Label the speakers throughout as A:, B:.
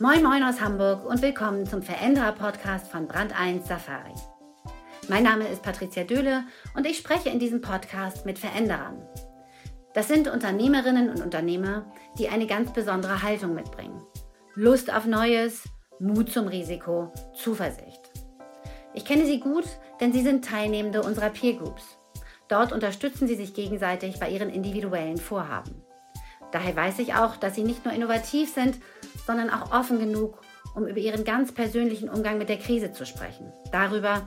A: Moin Moin aus Hamburg und willkommen zum Veränderer-Podcast von Brand 1 Safari. Mein Name ist Patricia Döhle und ich spreche in diesem Podcast mit Veränderern. Das sind Unternehmerinnen und Unternehmer, die eine ganz besondere Haltung mitbringen. Lust auf Neues, Mut zum Risiko, Zuversicht. Ich kenne sie gut, denn sie sind Teilnehmende unserer Peer Groups. Dort unterstützen sie sich gegenseitig bei ihren individuellen Vorhaben. Daher weiß ich auch, dass sie nicht nur innovativ sind, sondern auch offen genug, um über ihren ganz persönlichen Umgang mit der Krise zu sprechen. Darüber,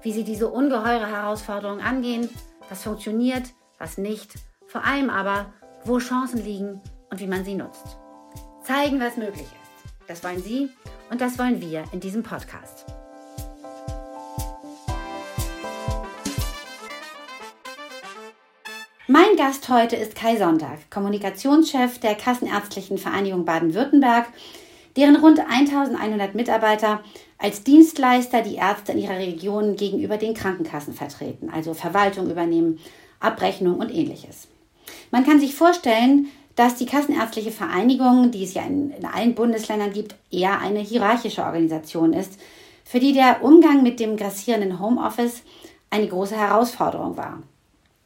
A: wie sie diese ungeheure Herausforderung angehen, was funktioniert, was nicht, vor allem aber, wo Chancen liegen und wie man sie nutzt. Zeigen, was möglich ist. Das wollen Sie und das wollen wir in diesem Podcast. Mein Gast heute ist Kai Sonntag, Kommunikationschef der Kassenärztlichen Vereinigung Baden-Württemberg, deren rund 1100 Mitarbeiter als Dienstleister die Ärzte in ihrer Region gegenüber den Krankenkassen vertreten, also Verwaltung übernehmen, Abrechnung und ähnliches. Man kann sich vorstellen, dass die Kassenärztliche Vereinigung, die es ja in, in allen Bundesländern gibt, eher eine hierarchische Organisation ist, für die der Umgang mit dem grassierenden Homeoffice eine große Herausforderung war.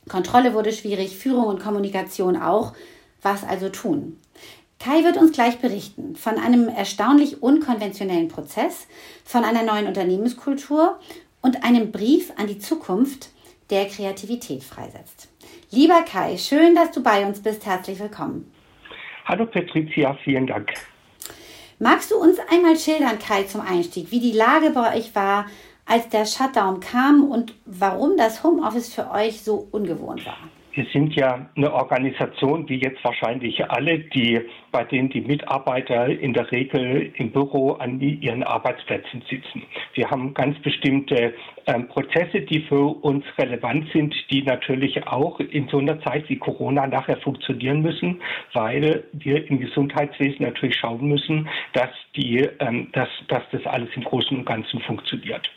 A: Kontrolle wurde schwierig, Führung und Kommunikation auch. Was also tun? Kai wird uns gleich berichten von einem erstaunlich unkonventionellen Prozess, von einer neuen Unternehmenskultur und einem Brief an die Zukunft, der Kreativität freisetzt. Lieber Kai, schön, dass du bei uns bist. Herzlich willkommen.
B: Hallo Patricia, vielen Dank.
A: Magst du uns einmal schildern, Kai, zum Einstieg, wie die Lage bei euch war, als der Shutdown kam und warum das Homeoffice für euch so ungewohnt war?
B: Wir sind ja eine Organisation, wie jetzt wahrscheinlich alle, die, bei denen die Mitarbeiter in der Regel im Büro an ihren Arbeitsplätzen sitzen. Wir haben ganz bestimmte ähm, Prozesse, die für uns relevant sind, die natürlich auch in so einer Zeit wie Corona nachher funktionieren müssen, weil wir im Gesundheitswesen natürlich schauen müssen, dass die, ähm, dass, dass das alles im Großen und Ganzen funktioniert.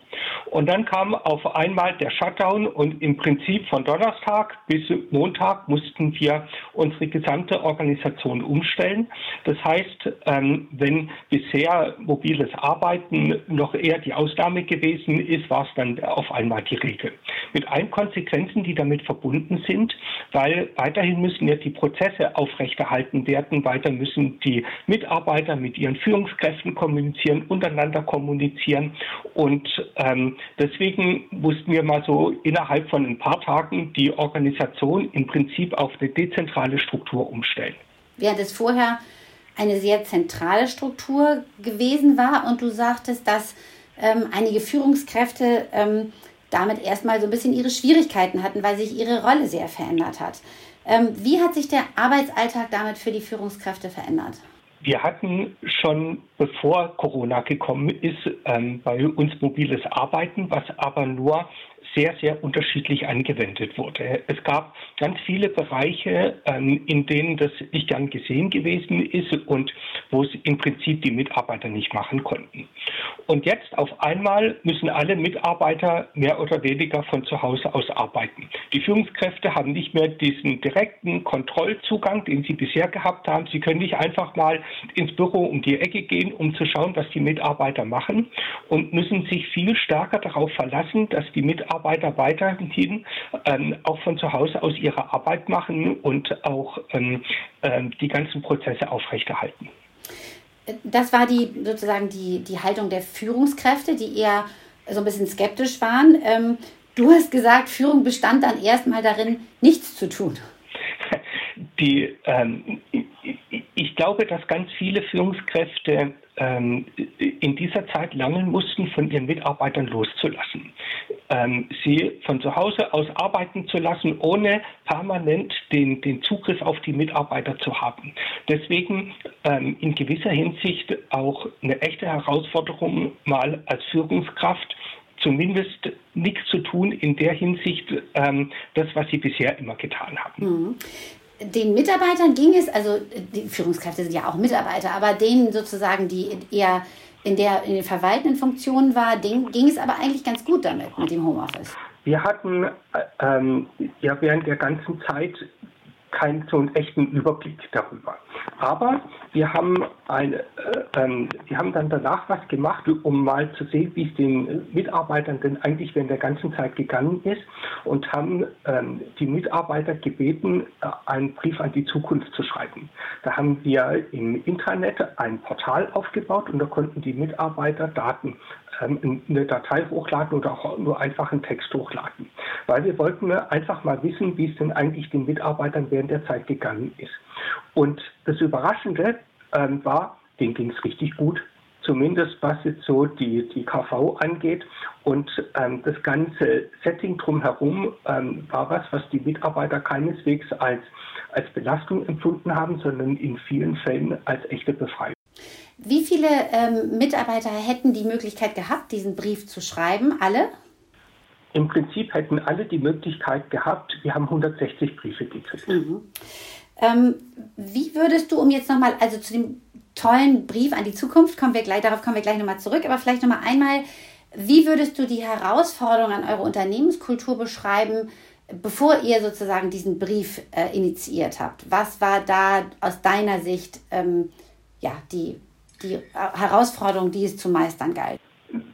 B: Und dann kam auf einmal der Shutdown und im Prinzip von Donnerstag bis Montag mussten wir unsere gesamte Organisation umstellen. Das heißt, ähm, wenn bisher mobiles Arbeiten noch eher die Ausnahme gewesen ist, war es dann auf einmal die Regel. Mit allen Konsequenzen, die damit verbunden sind, weil weiterhin müssen ja die Prozesse aufrechterhalten werden, weiter müssen die Mitarbeiter mit ihren Führungskräften kommunizieren, untereinander kommunizieren und ähm, deswegen mussten wir mal so innerhalb von ein paar Tagen die Organisation im Prinzip auf eine dezentrale Struktur umstellen.
A: Während es vorher eine sehr zentrale Struktur gewesen war und du sagtest, dass ähm, einige Führungskräfte ähm, damit erstmal so ein bisschen ihre Schwierigkeiten hatten, weil sich ihre Rolle sehr verändert hat. Ähm, wie hat sich der Arbeitsalltag damit für die Führungskräfte verändert?
B: Wir hatten schon bevor Corona gekommen ist, ähm, bei uns mobiles Arbeiten, was aber nur sehr, sehr unterschiedlich angewendet wurde. Es gab ganz viele Bereiche, ähm, in denen das nicht gern gesehen gewesen ist und wo es im Prinzip die Mitarbeiter nicht machen konnten. Und jetzt auf einmal müssen alle Mitarbeiter mehr oder weniger von zu Hause aus arbeiten. Die Führungskräfte haben nicht mehr diesen direkten Kontrollzugang, den sie bisher gehabt haben. Sie können nicht einfach mal ins Büro um die Ecke gehen, um zu schauen, was die Mitarbeiter machen und müssen sich viel stärker darauf verlassen, dass die Mitarbeiter Mitarbeiter weiterhin ähm, auch von zu Hause aus ihre Arbeit machen und auch ähm, ähm, die ganzen Prozesse aufrechterhalten.
A: Das war die sozusagen die, die Haltung der Führungskräfte, die eher so ein bisschen skeptisch waren. Ähm, du hast gesagt, Führung bestand dann erstmal darin, nichts zu tun.
B: Die, ähm, ich glaube, dass ganz viele Führungskräfte in dieser Zeit lernen mussten, von ihren Mitarbeitern loszulassen. Ähm, sie von zu Hause aus arbeiten zu lassen, ohne permanent den, den Zugriff auf die Mitarbeiter zu haben. Deswegen ähm, in gewisser Hinsicht auch eine echte Herausforderung, mal als Führungskraft zumindest nichts zu tun in der Hinsicht, ähm, das, was sie bisher immer getan haben.
A: Den Mitarbeitern ging es, also die Führungskräfte sind ja auch Mitarbeiter, aber denen sozusagen, die eher in, der, in den verwaltenden Funktionen war, denen ging es aber eigentlich ganz gut damit, mit dem Homeoffice.
B: Wir hatten äh, ähm, ja während der ganzen Zeit keinen so einen echten Überblick darüber. Aber wir haben, eine, äh, ähm, wir haben dann danach was gemacht, um mal zu sehen, wie es den Mitarbeitern denn eigentlich während der ganzen Zeit gegangen ist und haben ähm, die Mitarbeiter gebeten, äh, einen Brief an die Zukunft zu schreiben. Da haben wir im Intranet ein Portal aufgebaut und da konnten die Mitarbeiter Daten eine Datei hochladen oder auch nur einfach einen Text hochladen. Weil wir wollten einfach mal wissen, wie es denn eigentlich den Mitarbeitern während der Zeit gegangen ist. Und das Überraschende ähm, war, denen ging es richtig gut zumindest was jetzt so die, die KV angeht. Und ähm, das ganze Setting drumherum ähm, war was, was die Mitarbeiter keineswegs als, als Belastung empfunden haben, sondern in vielen Fällen als echte Befreiung.
A: Wie viele ähm, Mitarbeiter hätten die Möglichkeit gehabt, diesen Brief zu schreiben? Alle?
B: Im Prinzip hätten alle die Möglichkeit gehabt. Wir haben 160 Briefe gekriegt. Mhm.
A: Ähm, wie würdest du, um jetzt nochmal, also zu dem tollen Brief an die Zukunft, kommen wir gleich, darauf kommen wir gleich nochmal zurück, aber vielleicht nochmal einmal, wie würdest du die Herausforderungen an eure Unternehmenskultur beschreiben, bevor ihr sozusagen diesen Brief äh, initiiert habt? Was war da aus deiner Sicht ähm, ja, die die Herausforderung, die es zu meistern galt?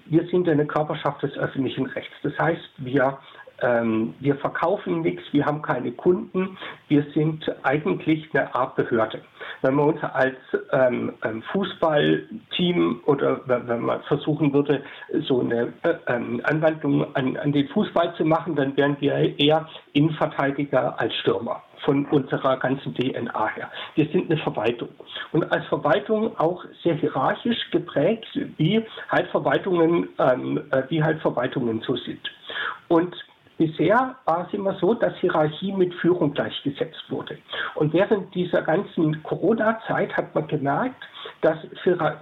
B: Wir sind eine Körperschaft des öffentlichen Rechts. Das heißt, wir, ähm, wir verkaufen nichts, wir haben keine Kunden, wir sind eigentlich eine Art Behörde. Wenn man uns als ähm, ähm Fußballteam oder wenn man versuchen würde, so eine äh, ähm, Anwandlung an, an den Fußball zu machen, dann wären wir eher Innenverteidiger als Stürmer von unserer ganzen DNA her. Wir sind eine Verwaltung und als Verwaltung auch sehr hierarchisch geprägt, wie halt Verwaltungen, ähm, äh, wie halt Verwaltungen so sind. Und Bisher war es immer so, dass Hierarchie mit Führung gleichgesetzt wurde. Und während dieser ganzen Corona-Zeit hat man gemerkt, dass,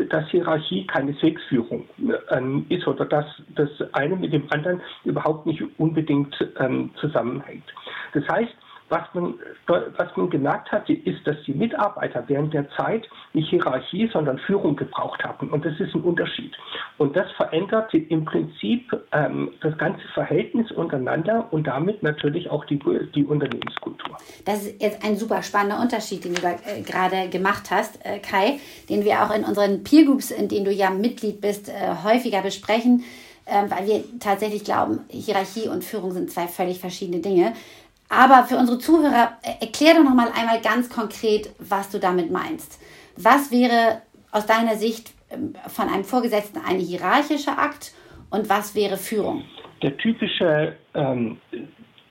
B: dass Hierarchie keineswegs Führung ähm, ist oder dass das eine mit dem anderen überhaupt nicht unbedingt ähm, zusammenhängt. Das heißt, was man, was man gemerkt hat, ist, dass die Mitarbeiter während der Zeit nicht Hierarchie, sondern Führung gebraucht haben. Und das ist ein Unterschied. Und das verändert im Prinzip ähm, das ganze Verhältnis untereinander und damit natürlich auch die, die Unternehmenskultur.
A: Das ist jetzt ein super spannender Unterschied, den du da äh, gerade gemacht hast, äh, Kai, den wir auch in unseren Peer Groups, in denen du ja Mitglied bist, äh, häufiger besprechen ähm, weil wir tatsächlich glauben, Hierarchie und Führung sind zwei völlig verschiedene Dinge. Aber für unsere Zuhörer, äh, erklär doch noch mal einmal ganz konkret, was du damit meinst. Was wäre aus deiner Sicht ähm, von einem Vorgesetzten ein hierarchischer Akt und was wäre Führung?
B: Der typische, ähm,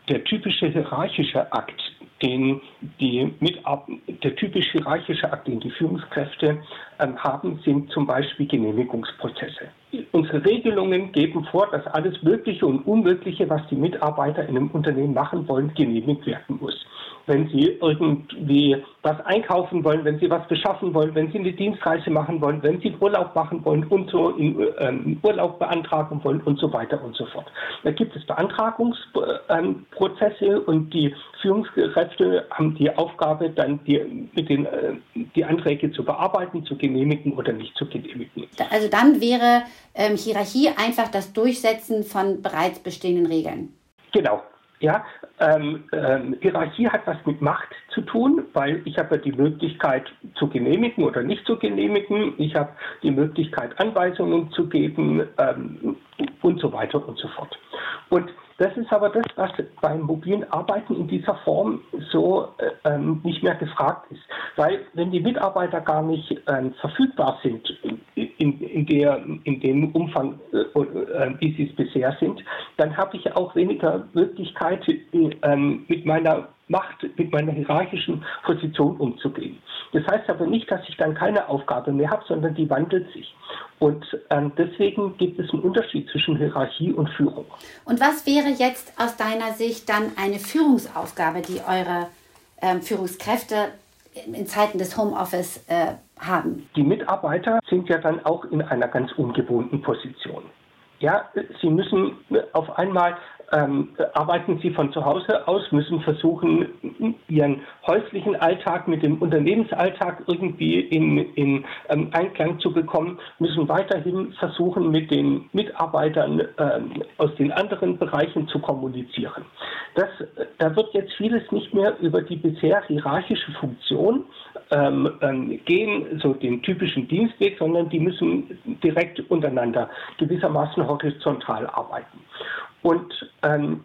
B: der typische hierarchische Akt, den die Mitab der typisch hierarchische Akt, den die Führungskräfte ähm, haben, sind zum Beispiel Genehmigungsprozesse. Unsere Regelungen geben vor, dass alles Mögliche und Unmögliche, was die Mitarbeiter in einem Unternehmen machen wollen, genehmigt werden muss wenn Sie irgendwie was einkaufen wollen, wenn Sie was beschaffen wollen, wenn Sie eine Dienstreise machen wollen, wenn Sie Urlaub machen wollen und so in, ähm, Urlaub beantragen wollen und so weiter und so fort. Da gibt es Beantragungsprozesse ähm, und die Führungskräfte haben die Aufgabe, dann die, mit den, äh, die Anträge zu bearbeiten, zu genehmigen oder nicht zu genehmigen.
A: Also dann wäre ähm, Hierarchie einfach das Durchsetzen von bereits bestehenden Regeln.
B: Genau, ja, ähm, ähm, Hierarchie hat was mit Macht zu tun, weil ich habe die Möglichkeit zu genehmigen oder nicht zu genehmigen. Ich habe die Möglichkeit, Anweisungen zu geben ähm, und so weiter und so fort. Und das ist aber das, was beim mobilen Arbeiten in dieser Form so äh, ähm, nicht mehr gefragt ist. Weil wenn die Mitarbeiter gar nicht äh, verfügbar sind in, in, der, in dem Umfang, äh, äh, wie sie es bisher sind, dann habe ich auch weniger Möglichkeit, äh, mit meiner Macht, mit meiner hierarchischen Position umzugehen. Das heißt aber nicht, dass ich dann keine Aufgabe mehr habe, sondern die wandelt sich. Und ähm, deswegen gibt es einen Unterschied zwischen Hierarchie und Führung.
A: Und was wäre jetzt aus deiner Sicht dann eine Führungsaufgabe, die eure ähm, Führungskräfte in Zeiten des Homeoffice äh, haben?
B: Die Mitarbeiter sind ja dann auch in einer ganz ungewohnten Position. Ja, sie müssen auf einmal ähm, arbeiten sie von zu Hause aus, müssen versuchen, ihren häuslichen Alltag mit dem Unternehmensalltag irgendwie in, in ähm, Einklang zu bekommen, müssen weiterhin versuchen, mit den Mitarbeitern ähm, aus den anderen Bereichen zu kommunizieren. Das, da wird jetzt vieles nicht mehr über die bisher hierarchische Funktion ähm, ähm, gehen, so den typischen Dienstweg, sondern die müssen direkt untereinander gewissermaßen horizontal arbeiten. Und ähm,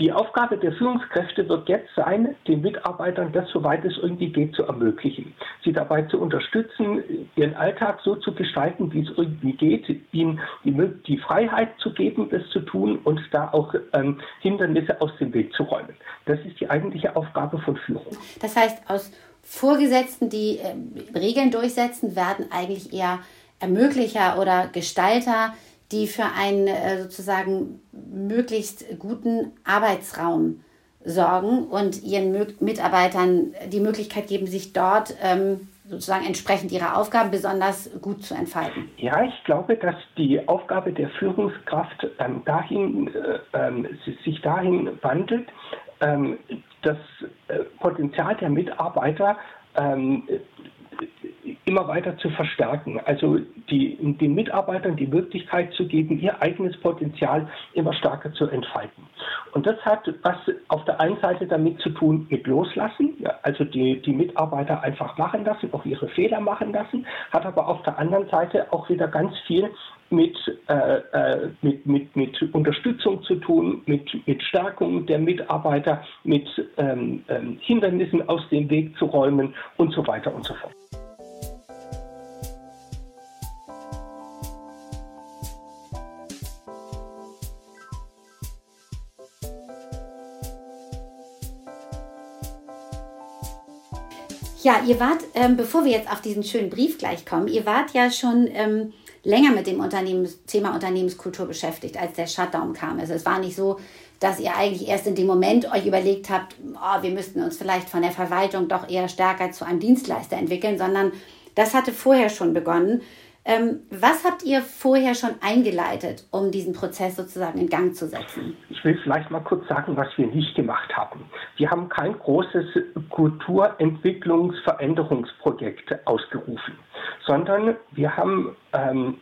B: die Aufgabe der Führungskräfte wird jetzt sein, den Mitarbeitern das, soweit es irgendwie geht, zu ermöglichen. Sie dabei zu unterstützen, ihren Alltag so zu gestalten, wie es irgendwie geht, ihnen die, die Freiheit zu geben, das zu tun und da auch ähm, Hindernisse aus dem Weg zu räumen. Das ist die eigentliche Aufgabe von Führung.
A: Das heißt, aus Vorgesetzten, die äh, Regeln durchsetzen, werden eigentlich eher Ermöglicher oder Gestalter, die für einen äh, sozusagen möglichst guten Arbeitsraum sorgen und ihren Mitarbeitern die Möglichkeit geben, sich dort ähm, sozusagen entsprechend ihrer Aufgaben besonders gut zu entfalten?
B: Ja, ich glaube, dass die Aufgabe der Führungskraft dahin, äh, ähm, sich dahin wandelt, ähm, das äh, Potenzial der Mitarbeiter immer weiter zu verstärken. Also die, den Mitarbeitern die Möglichkeit zu geben, ihr eigenes Potenzial immer stärker zu entfalten. Und das hat was auf der einen Seite damit zu tun mit Loslassen, ja, also die, die Mitarbeiter einfach machen lassen, auch ihre Fehler machen lassen, hat aber auf der anderen Seite auch wieder ganz viel mit, äh, äh, mit, mit, mit Unterstützung zu tun, mit, mit Stärkung der Mitarbeiter, mit ähm, ähm, Hindernissen aus dem Weg zu räumen und so weiter und so fort.
A: Ja, ihr wart, ähm, bevor wir jetzt auf diesen schönen Brief gleich kommen, ihr wart ja schon ähm, länger mit dem Unternehmens Thema Unternehmenskultur beschäftigt, als der Shutdown kam. Also es war nicht so, dass ihr eigentlich erst in dem Moment euch überlegt habt, oh, wir müssten uns vielleicht von der Verwaltung doch eher stärker zu einem Dienstleister entwickeln, sondern das hatte vorher schon begonnen. Ähm, was habt ihr vorher schon eingeleitet, um diesen Prozess sozusagen in Gang zu setzen?
B: Ich will vielleicht mal kurz sagen, was wir nicht gemacht haben. Wir haben kein großes Kulturentwicklungsveränderungsprojekt ausgerufen, sondern wir haben ähm,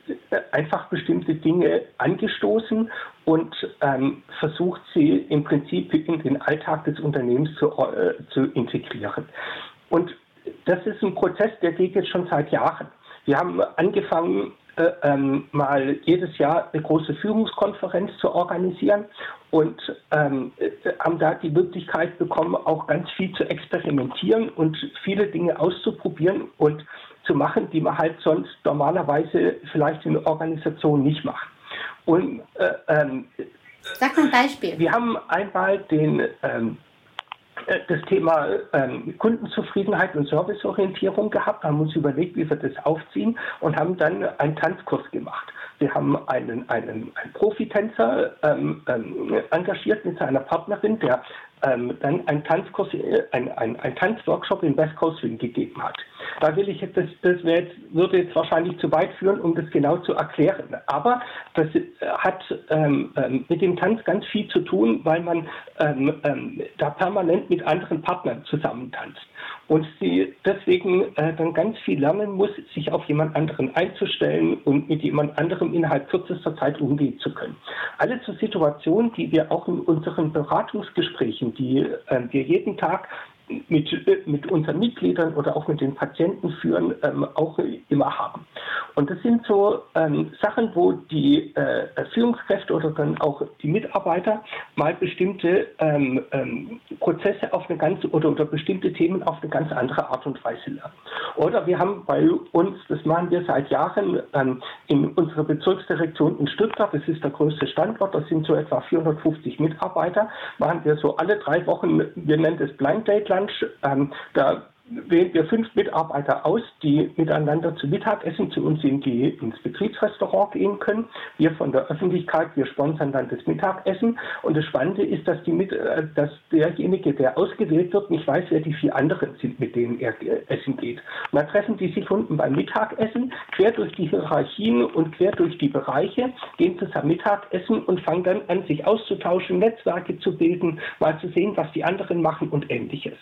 B: einfach bestimmte Dinge angestoßen und ähm, versucht, sie im Prinzip in den Alltag des Unternehmens zu, äh, zu integrieren. Und das ist ein Prozess, der geht jetzt schon seit Jahren. Wir haben angefangen, äh, ähm, mal jedes Jahr eine große Führungskonferenz zu organisieren und ähm, äh, haben da die Möglichkeit bekommen, auch ganz viel zu experimentieren und viele Dinge auszuprobieren und zu machen, die man halt sonst normalerweise vielleicht in der Organisation nicht macht. Und
A: äh, ähm, Sag mal ein Beispiel.
B: Wir haben einmal den ähm, äh, das Thema ähm, Kundenzufriedenheit und Serviceorientierung gehabt, haben uns überlegt, wie wir das aufziehen und haben dann einen Tanzkurs gemacht. Wir haben einen, einen, einen Profitänzer ähm, ähm, engagiert mit seiner Partnerin, der ähm, dann einen Tanzkurs, äh, ein, ein, ein Tanzworkshop in West Coast Swing gegeben hat. Da will ich jetzt, das, das jetzt, würde jetzt wahrscheinlich zu weit führen, um das genau zu erklären. Aber das äh, hat ähm, ähm, mit dem Tanz ganz viel zu tun, weil man ähm, ähm, da permanent mit anderen Partnern zusammen tanzt und sie deswegen äh, dann ganz viel lernen muss, sich auf jemand anderen einzustellen und mit jemand anderem innerhalb kürzester Zeit umgehen zu können. Alle zu Situationen, die wir auch in unseren Beratungsgesprächen, die äh, wir jeden Tag mit, mit unseren Mitgliedern oder auch mit den Patienten führen, ähm, auch immer haben. Und das sind so ähm, Sachen, wo die äh, Führungskräfte oder dann auch die Mitarbeiter mal bestimmte ähm, ähm Prozesse auf eine ganz oder, oder bestimmte Themen auf eine ganz andere Art und Weise lernen. Oder wir haben bei uns, das machen wir seit Jahren ähm, in unserer Bezirksdirektion in Stuttgart, das ist der größte Standort, das sind so etwa 450 Mitarbeiter, machen wir so alle drei Wochen, wir nennen das Blind Date Lunch. Ähm, da wählen wir fünf Mitarbeiter aus, die miteinander zu Mittagessen zu uns in die, ins Betriebsrestaurant gehen können. Wir von der Öffentlichkeit, wir sponsern dann das Mittagessen. Und das Spannende ist, dass, die mit, äh, dass derjenige, der ausgewählt wird, nicht weiß, wer die vier anderen sind, mit denen er essen geht. Und dann treffen die sich unten beim Mittagessen, quer durch die Hierarchien und quer durch die Bereiche, gehen zusammen Mittagessen und fangen dann an, sich auszutauschen, Netzwerke zu bilden, mal zu sehen, was die anderen machen und ähnliches.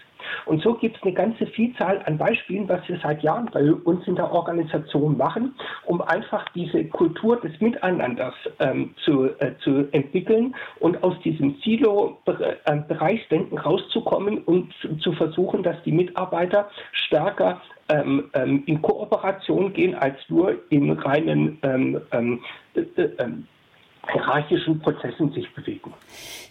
B: Und so gibt es eine ganze Vielzahl an Beispielen, was wir seit Jahren bei uns in der Organisation machen, um einfach diese Kultur des Miteinanders ähm, zu, äh, zu entwickeln und aus diesem Silo-Bereichsdenken rauszukommen und zu versuchen, dass die Mitarbeiter stärker ähm, ähm, in Kooperation gehen als nur in reinen ähm, hierarchischen Prozessen sich bewegen.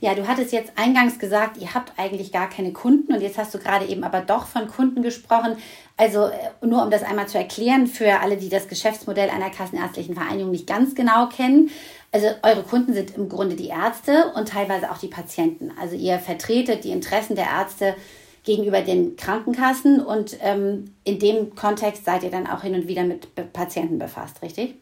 A: Ja, du hattest jetzt eingangs gesagt, ihr habt eigentlich gar keine Kunden und jetzt hast du gerade eben aber doch von Kunden gesprochen. Also äh, nur um das einmal zu erklären für alle, die das Geschäftsmodell einer kassenärztlichen Vereinigung nicht ganz genau kennen. Also eure Kunden sind im Grunde die Ärzte und teilweise auch die Patienten. Also ihr vertretet die Interessen der Ärzte gegenüber den Krankenkassen und ähm, in dem Kontext seid ihr dann auch hin und wieder mit Patienten befasst, richtig?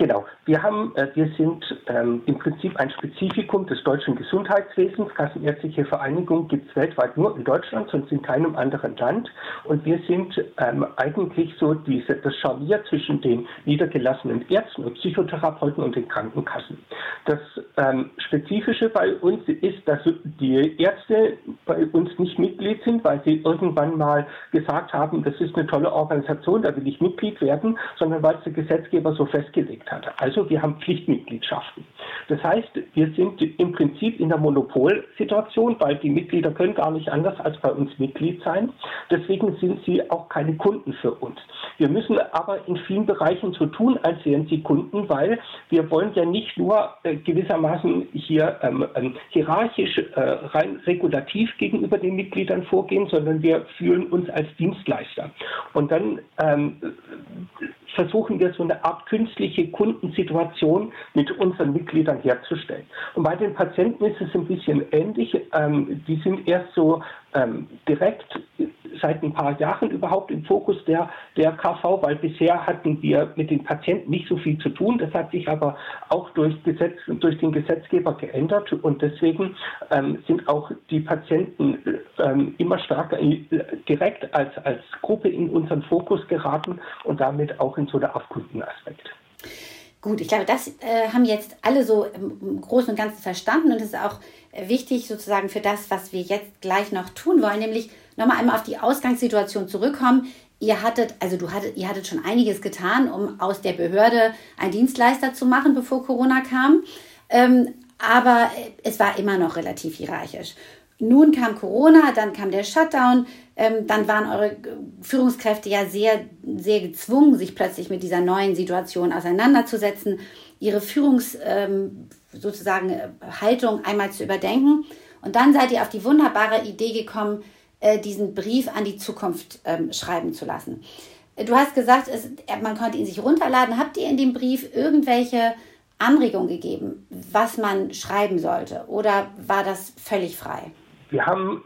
B: Genau. Wir haben, äh, wir sind ähm, im Prinzip ein Spezifikum des deutschen Gesundheitswesens. Kassenärztliche Vereinigung gibt es weltweit nur in Deutschland, sonst in keinem anderen Land. Und wir sind ähm, eigentlich so diese, das Scharnier zwischen den niedergelassenen Ärzten und Psychotherapeuten und den Krankenkassen. Das ähm, Spezifische bei uns ist, dass die Ärzte bei uns nicht Mitglied sind, weil sie irgendwann mal gesagt haben, das ist eine tolle Organisation, da will ich Mitglied werden, sondern weil es der Gesetzgeber so festgelegt hat. Also wir haben Pflichtmitgliedschaften. Das heißt, wir sind im Prinzip in der Monopolsituation, weil die Mitglieder können gar nicht anders als bei uns Mitglied sein. Deswegen sind sie auch keine Kunden für uns. Wir müssen aber in vielen Bereichen so tun, als wären sie Kunden, weil wir wollen ja nicht nur äh, gewissermaßen hier ähm, ähm, hierarchisch äh, rein regulativ gegenüber den Mitgliedern vorgehen, sondern wir fühlen uns als Dienstleister. Und dann ähm, versuchen wir so eine Art künstliche Kundensituation mit unseren Mitgliedern herzustellen. Und bei den Patienten ist es ein bisschen ähnlich. Ähm, die sind erst so ähm, direkt seit ein paar Jahren überhaupt im Fokus der, der KV, weil bisher hatten wir mit den Patienten nicht so viel zu tun. Das hat sich aber auch durch, Gesetz, durch den Gesetzgeber geändert und deswegen ähm, sind auch die Patienten ähm, immer stärker direkt als, als Gruppe in unseren Fokus geraten und damit auch in so der Afkundenaspekt.
A: Gut, ich glaube, das äh, haben jetzt alle so im Großen und Ganzen verstanden und es ist auch wichtig sozusagen für das, was wir jetzt gleich noch tun wollen, nämlich nochmal einmal auf die Ausgangssituation zurückkommen. Ihr hattet, also du hattet, ihr hattet schon einiges getan, um aus der Behörde einen Dienstleister zu machen, bevor Corona kam. Ähm, aber es war immer noch relativ hierarchisch. Nun kam Corona, dann kam der Shutdown, ähm, dann waren eure Führungskräfte ja sehr, sehr gezwungen, sich plötzlich mit dieser neuen Situation auseinanderzusetzen, ihre Führungs ähm, sozusagen äh, Haltung einmal zu überdenken. Und dann seid ihr auf die wunderbare Idee gekommen, äh, diesen Brief an die Zukunft ähm, schreiben zu lassen. Äh, du hast gesagt, es, man konnte ihn sich runterladen. Habt ihr in dem Brief irgendwelche Anregungen gegeben, was man schreiben sollte? Oder war das völlig frei?
B: Wir haben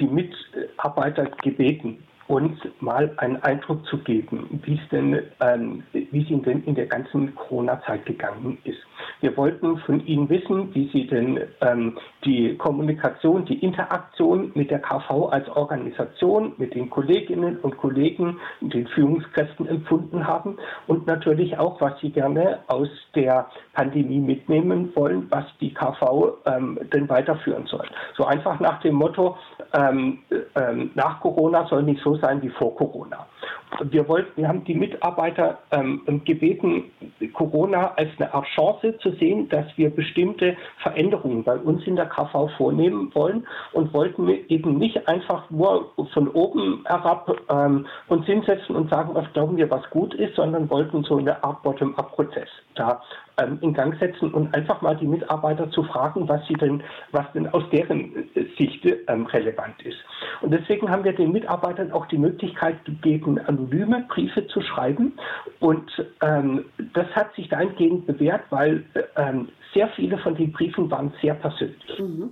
B: die Mitarbeiter gebeten, uns mal einen Eindruck zu geben, wie es denn, ähm, wie es ihnen denn in der ganzen Corona-Zeit gegangen ist. Wir wollten von Ihnen wissen, wie Sie denn ähm, die Kommunikation, die Interaktion mit der KV als Organisation, mit den Kolleginnen und Kollegen, den Führungskräften empfunden haben und natürlich auch, was Sie gerne aus der Pandemie mitnehmen wollen, was die KV ähm, denn weiterführen soll. So einfach nach dem Motto, ähm, ähm, nach Corona soll nicht so sein wie vor Corona. Wir, wollten, wir haben die Mitarbeiter ähm, gebeten, Corona als eine Art Chance zu sehen, dass wir bestimmte Veränderungen bei uns in der KV vornehmen wollen und wollten eben nicht einfach nur von oben herab ähm, uns hinsetzen und sagen, was glauben wir, was gut ist, sondern wollten so eine Art Bottom-up-Prozess da ähm, in Gang setzen und einfach mal die Mitarbeiter zu fragen, was sie denn, was denn aus deren äh, Sicht ähm, relevant ist. Und deswegen haben wir den Mitarbeitern auch die Möglichkeit gegeben, anonyme Briefe zu schreiben. Und ähm, das hat sich dahingehend bewährt, weil ähm, sehr viele von den Briefen waren sehr persönlich.
A: Mhm.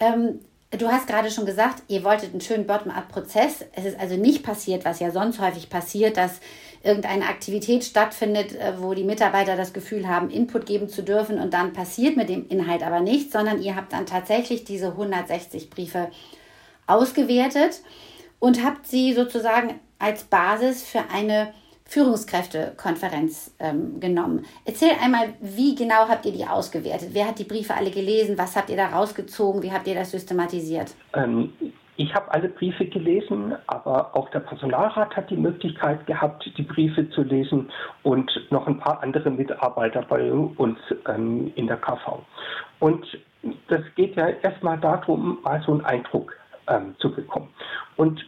A: Ähm, Du hast gerade schon gesagt, ihr wolltet einen schönen Bottom-up-Prozess. Es ist also nicht passiert, was ja sonst häufig passiert, dass irgendeine Aktivität stattfindet, äh, wo die Mitarbeiter das Gefühl haben, Input geben zu dürfen und dann passiert mit dem Inhalt aber nichts, sondern ihr habt dann tatsächlich diese 160 Briefe ausgewertet und habt sie sozusagen als Basis für eine Führungskräftekonferenz ähm, genommen. Erzähl einmal, wie genau habt ihr die ausgewertet? Wer hat die Briefe alle gelesen? Was habt ihr da rausgezogen? Wie habt ihr das systematisiert?
B: Ähm, ich habe alle Briefe gelesen, aber auch der Personalrat hat die Möglichkeit gehabt, die Briefe zu lesen und noch ein paar andere Mitarbeiter bei uns ähm, in der KV. Und das geht ja erstmal darum, mal so einen Eindruck ähm, zu bekommen. Und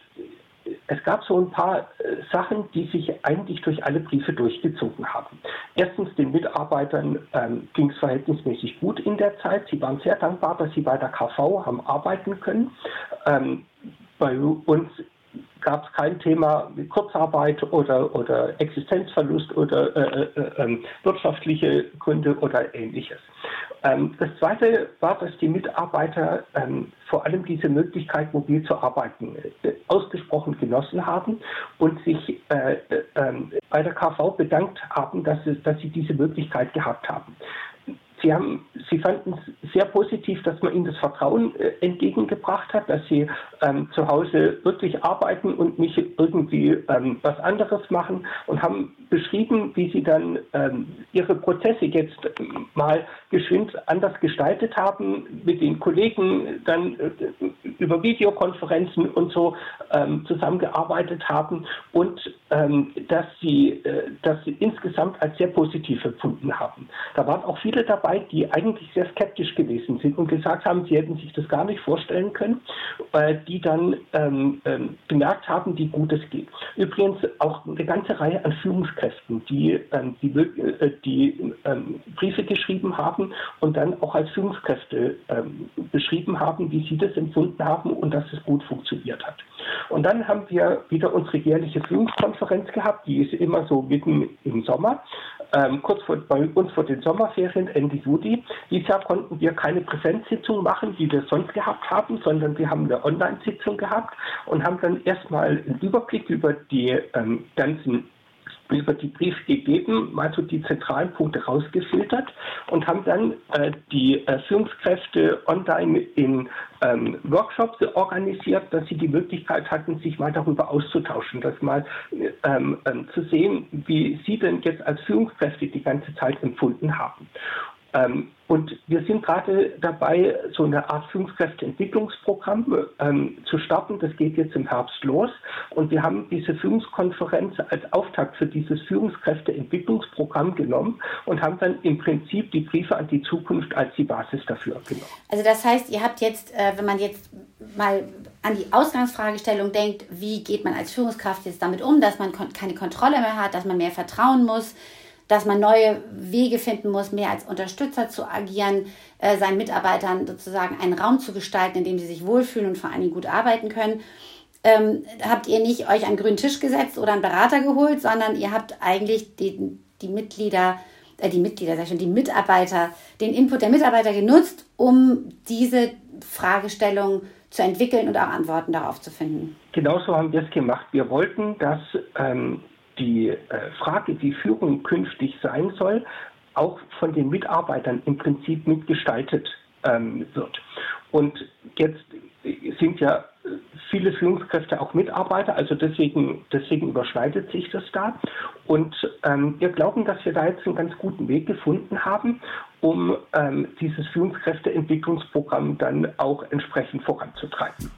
B: es gab so ein paar äh, Sachen, die sich eigentlich durch alle Briefe durchgezogen haben. Erstens, den Mitarbeitern ähm, ging es verhältnismäßig gut in der Zeit. Sie waren sehr dankbar, dass sie bei der KV haben arbeiten können. Ähm, bei uns gab es kein Thema mit Kurzarbeit oder, oder Existenzverlust oder äh, äh, äh, ähm, wirtschaftliche Gründe oder ähnliches. Ähm, das Zweite war, dass die Mitarbeiter ähm, vor allem diese Möglichkeit, mobil zu arbeiten, äh, ausgesprochen genossen haben und sich äh, äh, ähm, bei der KV bedankt haben, dass, es, dass sie diese Möglichkeit gehabt haben. Sie, haben, Sie fanden es sehr positiv, dass man ihnen das Vertrauen äh, entgegengebracht hat, dass sie ähm, zu Hause wirklich arbeiten und nicht irgendwie ähm, was anderes machen und haben beschrieben, wie sie dann ähm, ihre Prozesse jetzt mal geschwind anders gestaltet haben, mit den Kollegen dann äh, über Videokonferenzen und so ähm, zusammengearbeitet haben und ähm, dass, sie, äh, dass sie insgesamt als sehr positiv empfunden haben. Da waren auch viele dabei, die eigentlich sehr skeptisch gewesen sind und gesagt haben, sie hätten sich das gar nicht vorstellen können, äh, die dann ähm, ähm, bemerkt haben, wie gut es geht. Übrigens auch eine ganze Reihe an Führungskräften, die ähm, die, äh, die ähm, Briefe geschrieben haben und dann auch als Führungskräfte ähm, beschrieben haben, wie sie das empfunden haben und dass es gut funktioniert hat. Und dann haben wir wieder unsere jährliche Führungskonferenz gehabt, die ist immer so mitten im Sommer, ähm, kurz vor, bei uns vor den Sommerferien, Ende Juli. Dieses Jahr konnten wir keine Präsenzsitzung machen, wie wir sonst gehabt haben, sondern wir haben eine Online-Sitzung gehabt und haben dann erstmal einen Überblick über die ähm, ganzen über die Briefe gegeben, mal so die zentralen Punkte rausgefiltert und haben dann äh, die äh, Führungskräfte online in ähm, Workshops organisiert, dass sie die Möglichkeit hatten, sich mal darüber auszutauschen, das mal ähm, ähm, zu sehen, wie sie denn jetzt als Führungskräfte die ganze Zeit empfunden haben. Ähm, und wir sind gerade dabei, so eine Art Führungskräfteentwicklungsprogramm ähm, zu starten. Das geht jetzt im Herbst los. Und wir haben diese Führungskonferenz als Auftakt für dieses Führungskräfteentwicklungsprogramm genommen und haben dann im Prinzip die Briefe an die Zukunft als die Basis dafür genommen.
A: Also das heißt, ihr habt jetzt, äh, wenn man jetzt mal an die Ausgangsfragestellung denkt, wie geht man als Führungskraft jetzt damit um, dass man keine Kontrolle mehr hat, dass man mehr vertrauen muss, dass man neue Wege finden muss, mehr als Unterstützer zu agieren, äh, seinen Mitarbeitern sozusagen einen Raum zu gestalten, in dem sie sich wohlfühlen und vor allen Dingen gut arbeiten können. Ähm, habt ihr nicht euch an grünen Tisch gesetzt oder einen Berater geholt, sondern ihr habt eigentlich die, die Mitglieder, äh, die Mitglieder, sag ich schon, die Mitarbeiter, den Input der Mitarbeiter genutzt, um diese Fragestellung zu entwickeln und auch Antworten darauf zu finden.
B: Genauso haben wir es gemacht. Wir wollten, dass ähm, die äh, Frage, wie Führung künftig sein soll, auch von den Mitarbeitern im Prinzip mitgestaltet ähm, wird. Und jetzt sind ja viele Führungskräfte auch Mitarbeiter, also deswegen, deswegen überschneidet sich das da. Und ähm, wir glauben, dass wir da jetzt einen ganz guten Weg gefunden haben, um ähm, dieses Führungskräfteentwicklungsprogramm dann auch entsprechend voranzutreiben.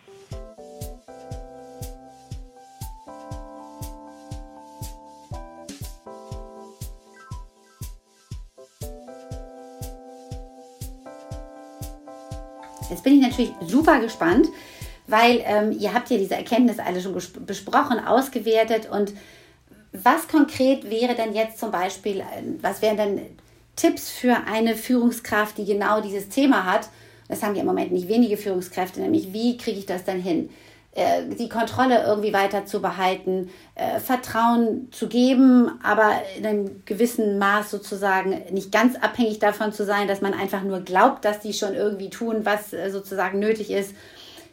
A: Super gespannt, weil ähm, ihr habt ja diese Erkenntnisse alle schon besprochen, ausgewertet und was konkret wäre denn jetzt zum Beispiel, äh, was wären denn Tipps für eine Führungskraft, die genau dieses Thema hat? Das haben ja im Moment nicht wenige Führungskräfte, nämlich wie kriege ich das denn hin? Äh, die Kontrolle irgendwie weiter zu behalten, äh, Vertrauen zu geben, aber in einem gewissen Maß sozusagen nicht ganz abhängig davon zu sein, dass man einfach nur glaubt, dass die schon irgendwie tun, was äh, sozusagen nötig ist.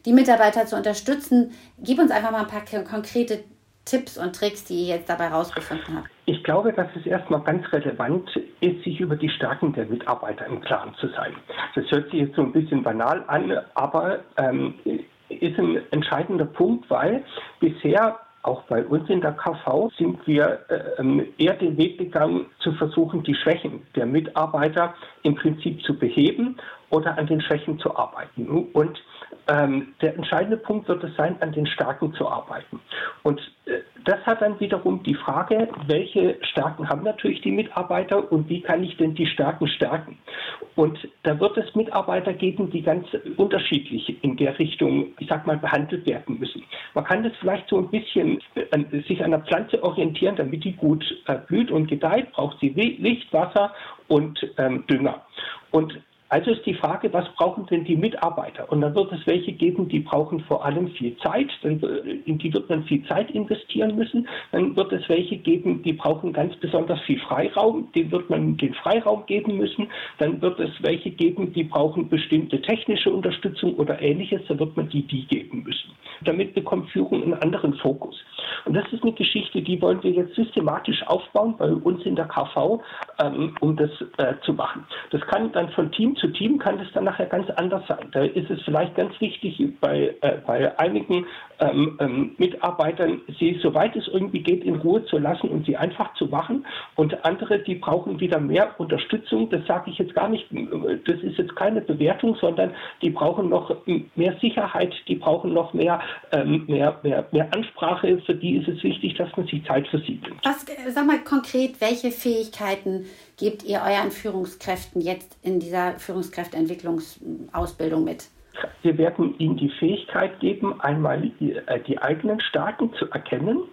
A: die Mitarbeiter zu unterstützen. Gib uns einfach mal ein paar konkrete Tipps und Tricks, die ihr jetzt dabei rausgefunden habt?
B: Ich glaube, dass es erstmal ganz relevant ist, sich über die Stärken der Mitarbeiter im Klaren zu sein. Das hört sich jetzt so ein bisschen banal an, aber ähm, ist ein entscheidender Punkt, weil bisher auch bei uns in der KV sind wir äh, eher den Weg gegangen, zu versuchen, die Schwächen der Mitarbeiter im Prinzip zu beheben oder an den Schwächen zu arbeiten. Und ähm, der entscheidende Punkt wird es sein, an den Stärken zu arbeiten. Und äh, das hat dann wiederum die Frage, welche Stärken haben natürlich die Mitarbeiter und wie kann ich denn die Stärken stärken? Und da wird es Mitarbeiter geben, die ganz unterschiedlich in der Richtung, ich sag mal, behandelt werden müssen. Man kann das vielleicht so ein bisschen äh, sich an der Pflanze orientieren, damit die gut äh, blüht und gedeiht, braucht sie Licht, Wasser und ähm, Dünger. Und also ist die Frage, was brauchen denn die Mitarbeiter? Und dann wird es welche geben, die brauchen vor allem viel Zeit, dann, in die wird man viel Zeit investieren müssen. Dann wird es welche geben, die brauchen ganz besonders viel Freiraum, dem wird man den Freiraum geben müssen. Dann wird es welche geben, die brauchen bestimmte technische Unterstützung oder ähnliches, da wird man die die geben müssen. Damit bekommt Führung einen anderen Fokus. Und das ist eine Geschichte, die wollen wir jetzt systematisch aufbauen bei uns in der KV, ähm, um das äh, zu machen. Das kann dann von Team zu Team kann es dann nachher ganz anders sein. Da ist es vielleicht ganz wichtig, bei, äh, bei einigen ähm, ähm, Mitarbeitern, sie, soweit es irgendwie geht, in Ruhe zu lassen und sie einfach zu machen. Und andere, die brauchen wieder mehr Unterstützung. Das sage ich jetzt gar nicht, das ist jetzt keine Bewertung, sondern die brauchen noch mehr Sicherheit, die brauchen noch mehr, ähm, mehr, mehr, mehr Ansprache. Für die ist es wichtig, dass man sich Zeit für sie nimmt.
A: Was, sag mal konkret, welche Fähigkeiten gebt ihr euren Führungskräften jetzt in dieser Führungskräfteentwicklungsausbildung mit?
B: Wir werden ihnen die Fähigkeit geben, einmal die, äh, die eigenen Stärken zu erkennen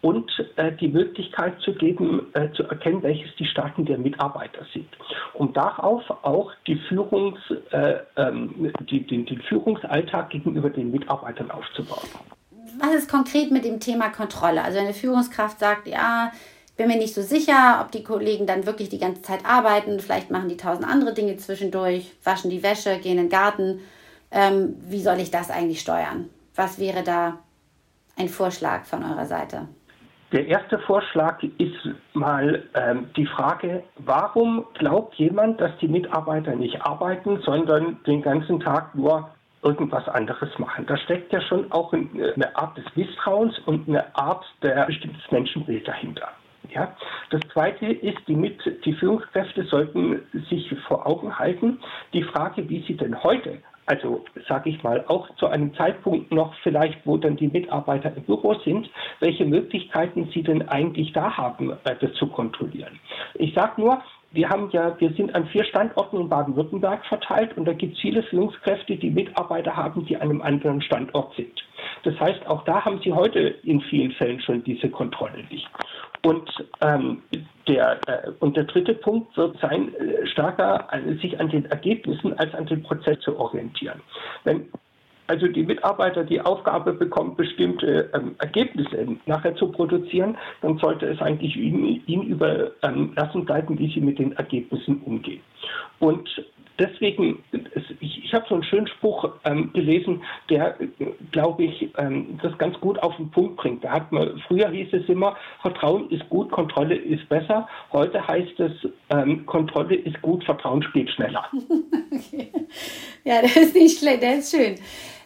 B: und äh, die Möglichkeit zu geben, äh, zu erkennen, welches die Stärken der Mitarbeiter sind, um darauf auch die Führungs, äh, ähm, die, den, den Führungsalltag gegenüber den Mitarbeitern aufzubauen.
A: Was ist konkret mit dem Thema Kontrolle? Also eine Führungskraft sagt, ja, bin mir nicht so sicher, ob die Kollegen dann wirklich die ganze Zeit arbeiten. Vielleicht machen die tausend andere Dinge zwischendurch, waschen die Wäsche, gehen in den Garten. Ähm, wie soll ich das eigentlich steuern? Was wäre da ein Vorschlag von eurer Seite?
B: Der erste Vorschlag ist mal ähm, die Frage, warum glaubt jemand, dass die Mitarbeiter nicht arbeiten, sondern den ganzen Tag nur irgendwas anderes machen? Da steckt ja schon auch eine Art des Misstrauens und eine Art der bestimmtes Menschenbild dahinter. Ja. Das Zweite ist, die, mit, die Führungskräfte sollten sich vor Augen halten, die Frage, wie sie denn heute also sage ich mal, auch zu einem Zeitpunkt noch vielleicht, wo dann die Mitarbeiter im Büro sind, welche Möglichkeiten sie denn eigentlich da haben, äh, das zu kontrollieren. Ich sage nur, wir haben ja, wir sind an vier Standorten in Baden-Württemberg verteilt und da gibt es viele Führungskräfte, die Mitarbeiter haben, die an einem anderen Standort sind. Das heißt, auch da haben sie heute in vielen Fällen schon diese Kontrolle nicht. Und, ähm, der, äh, und der dritte Punkt wird sein, äh, stärker äh, sich an den Ergebnissen als an den Prozess zu orientieren. Wenn also die Mitarbeiter die Aufgabe bekommen, bestimmte ähm, Ergebnisse nachher zu produzieren, dann sollte es eigentlich ihnen, ihnen überlassen ähm, bleiben, wie sie mit den Ergebnissen umgehen. Und deswegen, ich, ich habe so einen schönen Spruch ähm, gelesen, der, glaube ich, ähm, das ganz gut auf den Punkt bringt. Da hat man, früher hieß es immer, Vertrauen ist gut, Kontrolle ist besser. Heute heißt es, ähm, Kontrolle ist gut, Vertrauen spielt schneller.
A: okay. Ja, das ist nicht schlecht, der ist schön.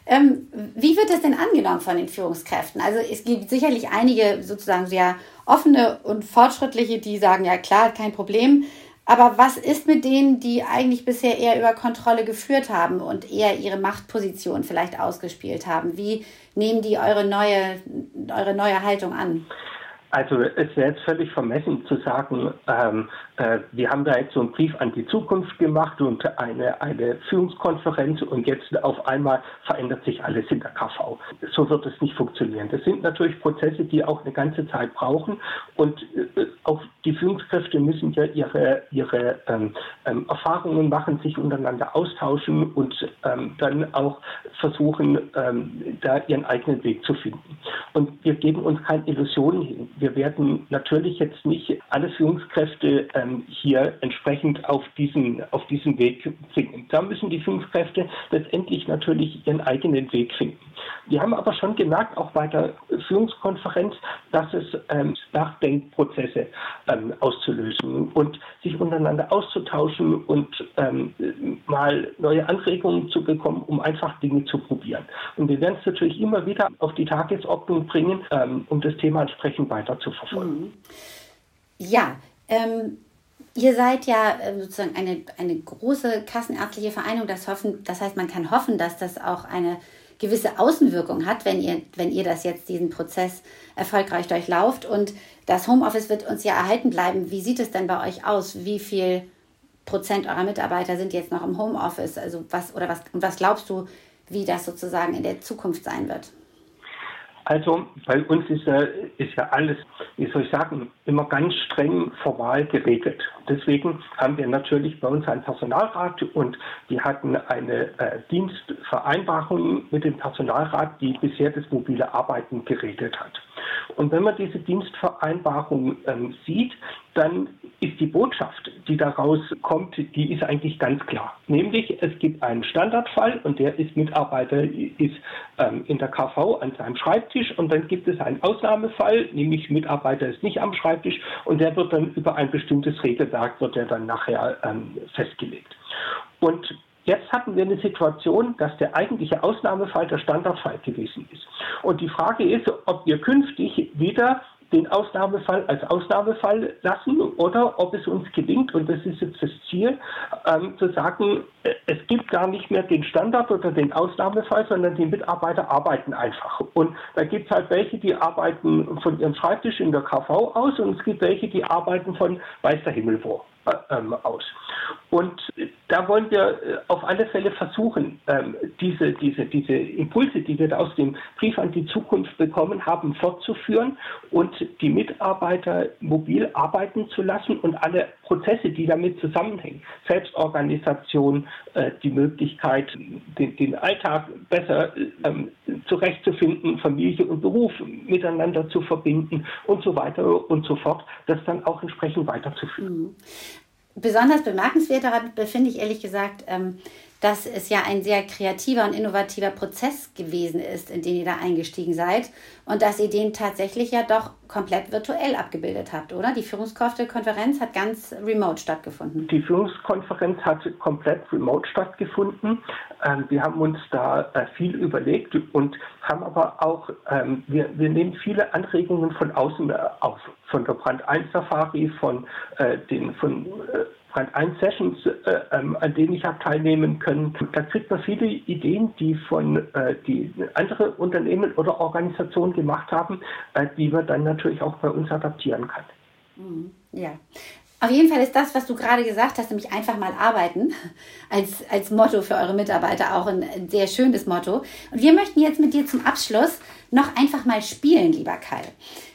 A: Ähm, wie wird das denn angenommen von den Führungskräften? Also es gibt sicherlich einige sozusagen sehr offene und fortschrittliche, die sagen, ja klar, kein Problem. Aber was ist mit denen, die eigentlich bisher eher über Kontrolle geführt haben und eher ihre Machtposition vielleicht ausgespielt haben? Wie nehmen die eure neue, eure neue Haltung an?
B: Also es wäre jetzt völlig vermessen zu sagen, ähm, äh, wir haben da jetzt so einen Brief an die Zukunft gemacht und eine, eine Führungskonferenz und jetzt auf einmal verändert sich alles in der KV. So wird es nicht funktionieren. Das sind natürlich Prozesse, die auch eine ganze Zeit brauchen und äh, auch die Führungskräfte müssen ja ihre, ihre ähm, ähm, Erfahrungen machen, sich untereinander austauschen und ähm, dann auch versuchen, ähm, da ihren eigenen Weg zu finden. Und wir geben uns keine Illusionen hin. Wir werden natürlich jetzt nicht alle Führungskräfte ähm, hier entsprechend auf diesen, auf diesen Weg bringen. Da müssen die Führungskräfte letztendlich natürlich ihren eigenen Weg finden. Wir haben aber schon gemerkt, auch bei der Führungskonferenz, dass es ähm, Nachdenkprozesse ähm, auszulösen und sich untereinander auszutauschen und ähm, mal neue Anregungen zu bekommen, um einfach Dinge zu probieren. Und wir werden es natürlich immer wieder auf die Tagesordnung bringen, ähm, um das Thema entsprechend weiter zu verfolgen.
A: Ja, ähm, Ihr seid ja äh, sozusagen eine, eine große kassenärztliche Vereinigung. Das, hoffen, das heißt, man kann hoffen, dass das auch eine gewisse Außenwirkung hat, wenn ihr, wenn ihr das jetzt diesen Prozess erfolgreich durchlauft. Und das Homeoffice wird uns ja erhalten bleiben. Wie sieht es denn bei euch aus? Wie viel Prozent eurer Mitarbeiter sind jetzt noch im Homeoffice? Also was oder was und was glaubst du, wie das sozusagen in der Zukunft sein wird?
B: Also bei uns ist ja, ist ja alles, wie soll ich sagen, immer ganz streng formal geregelt. Deswegen haben wir natürlich bei uns einen Personalrat und die hatten eine äh, Dienstvereinbarung mit dem Personalrat, die bisher das mobile Arbeiten geregelt hat. Und wenn man diese Dienstvereinbarung ähm, sieht, dann ist die Botschaft, die daraus kommt, die ist eigentlich ganz klar. Nämlich, es gibt einen Standardfall und der ist Mitarbeiter, ist ähm, in der KV an seinem Schreibtisch und dann gibt es einen Ausnahmefall, nämlich Mitarbeiter ist nicht am Schreibtisch und der wird dann über ein bestimmtes Regelwerk, wird er dann nachher ähm, festgelegt. Und Jetzt hatten wir eine Situation, dass der eigentliche Ausnahmefall der Standardfall gewesen ist. Und die Frage ist, ob wir künftig wieder den Ausnahmefall als Ausnahmefall lassen oder ob es uns gelingt, und das ist jetzt das Ziel, ähm, zu sagen, äh, es gibt gar nicht mehr den Standard oder den Ausnahmefall, sondern die Mitarbeiter arbeiten einfach. Und da gibt es halt welche, die arbeiten von ihrem Schreibtisch in der KV aus und es gibt welche, die arbeiten von weiß der Himmel wo aus. Und da wollen wir äh, auf alle Fälle versuchen, ähm, diese, diese, diese Impulse, die wir aus dem Brief an die Zukunft bekommen haben, fortzuführen und die Mitarbeiter mobil arbeiten zu lassen und alle Prozesse, die damit zusammenhängen, Selbstorganisation, äh, die Möglichkeit, den, den Alltag besser ähm, zurechtzufinden, Familie und Beruf miteinander zu verbinden und so weiter und so fort, das dann auch entsprechend weiterzuführen. Mhm
A: besonders bemerkenswert daran befinde ich ehrlich gesagt, ähm, dass es ja ein sehr kreativer und innovativer Prozess gewesen ist, in den ihr da eingestiegen seid und dass ihr den tatsächlich ja doch komplett virtuell abgebildet habt, oder? Die Führungskräftekonferenz hat ganz remote stattgefunden.
B: Die Führungskonferenz hat komplett remote stattgefunden. Ähm, wir haben uns da äh, viel überlegt und haben aber auch, ähm, wir, wir nehmen viele Anregungen von außen äh, auf, von der Brand 1 Safari, von äh, den, von Brand 1 Sessions, äh, ähm, an denen ich habe teilnehmen können. Da kriegt man viele Ideen, die von die andere Unternehmen oder Organisationen gemacht haben, die man dann natürlich auch bei uns adaptieren kann.
A: Mhm. Ja. Auf jeden Fall ist das, was du gerade gesagt hast, nämlich einfach mal arbeiten, als, als Motto für eure Mitarbeiter auch ein sehr schönes Motto. Und wir möchten jetzt mit dir zum Abschluss noch einfach mal spielen, lieber Kai.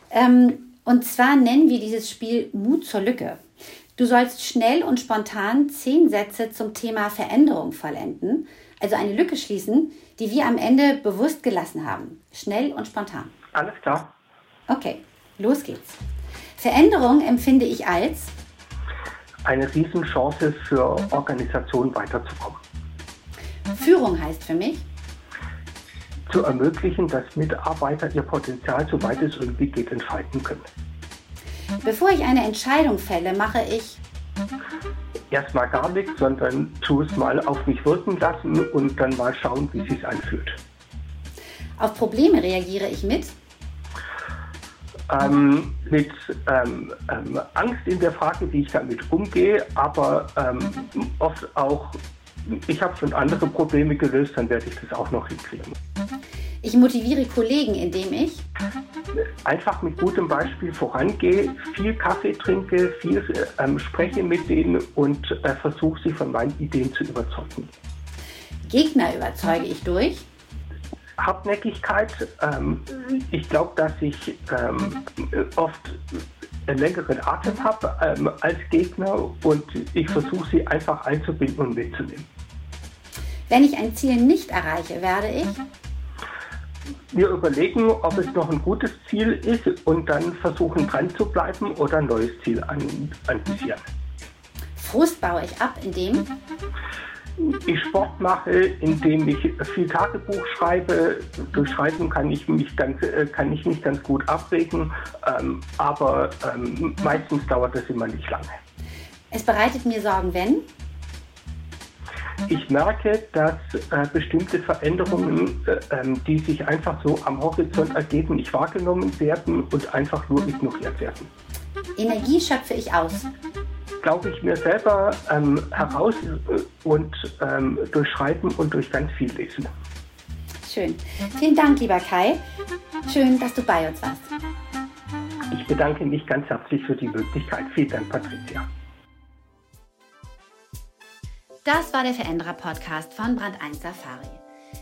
A: Ähm, und zwar nennen wir dieses Spiel Mut zur Lücke. Du sollst schnell und spontan zehn Sätze zum Thema Veränderung vollenden, also eine Lücke schließen, die wir am Ende bewusst gelassen haben. Schnell und spontan.
B: Alles klar.
A: Okay, los geht's. Veränderung empfinde ich als
B: eine Riesenchance für Organisationen weiterzukommen.
A: Führung heißt für mich
B: zu ermöglichen, dass Mitarbeiter ihr Potenzial, soweit es irgendwie geht, entfalten können.
A: Bevor ich eine Entscheidung fälle, mache ich
B: erstmal gar nichts, sondern tu es mal auf mich wirken lassen und dann mal schauen, wie es sich anfühlt.
A: Auf Probleme reagiere ich mit?
B: Ähm, mit ähm, ähm, Angst in der Frage, wie ich damit umgehe, aber ähm, oft auch, ich habe schon andere Probleme gelöst, dann werde ich das auch noch hinkriegen.
A: Ich motiviere Kollegen, indem ich
B: einfach mit gutem Beispiel vorangehe, viel Kaffee trinke, viel ähm, spreche mit denen und äh, versuche sie von meinen Ideen zu überzeugen.
A: Gegner überzeuge ich durch?
B: Hartnäckigkeit. Ähm, ich glaube, dass ich ähm, oft längeren Atem habe ähm, als Gegner und ich versuche sie einfach einzubinden und mitzunehmen.
A: Wenn ich ein Ziel nicht erreiche, werde ich?
B: Wir überlegen, ob es noch ein gutes Ziel ist und dann versuchen dran zu bleiben oder ein neues Ziel an, anvisieren.
A: Frust baue ich ab, indem
B: ich Sport mache, indem ich viel Tagebuch schreibe. Durch Schreiben kann ich mich ganz, äh, kann ich mich ganz gut abregen, ähm, aber ähm, meistens dauert das immer nicht lange.
A: Es bereitet mir Sorgen, wenn?
B: Ich merke, dass äh, bestimmte Veränderungen, äh, ähm, die sich einfach so am Horizont ergeben, nicht wahrgenommen werden und einfach nur ignoriert werden.
A: Energie schöpfe ich aus
B: glaube ich, mir selber ähm, heraus äh, und ähm, durch Schreiben und durch ganz viel Lesen.
A: Schön. Vielen Dank, lieber Kai. Schön, dass du bei uns warst.
B: Ich bedanke mich ganz herzlich für die Möglichkeit. Vielen Dank, Patricia.
A: Das war der Veränderer Podcast von Brand 1 Safari,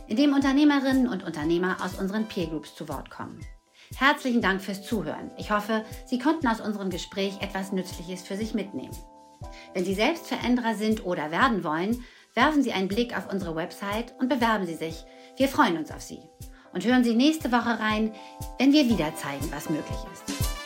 A: in dem Unternehmerinnen und Unternehmer aus unseren Peer Groups zu Wort kommen. Herzlichen Dank fürs Zuhören. Ich hoffe, Sie konnten aus unserem Gespräch etwas Nützliches für sich mitnehmen. Wenn Sie selbst Veränderer sind oder werden wollen, werfen Sie einen Blick auf unsere Website und bewerben Sie sich. Wir freuen uns auf Sie. Und hören Sie nächste Woche rein, wenn wir wieder zeigen, was möglich ist.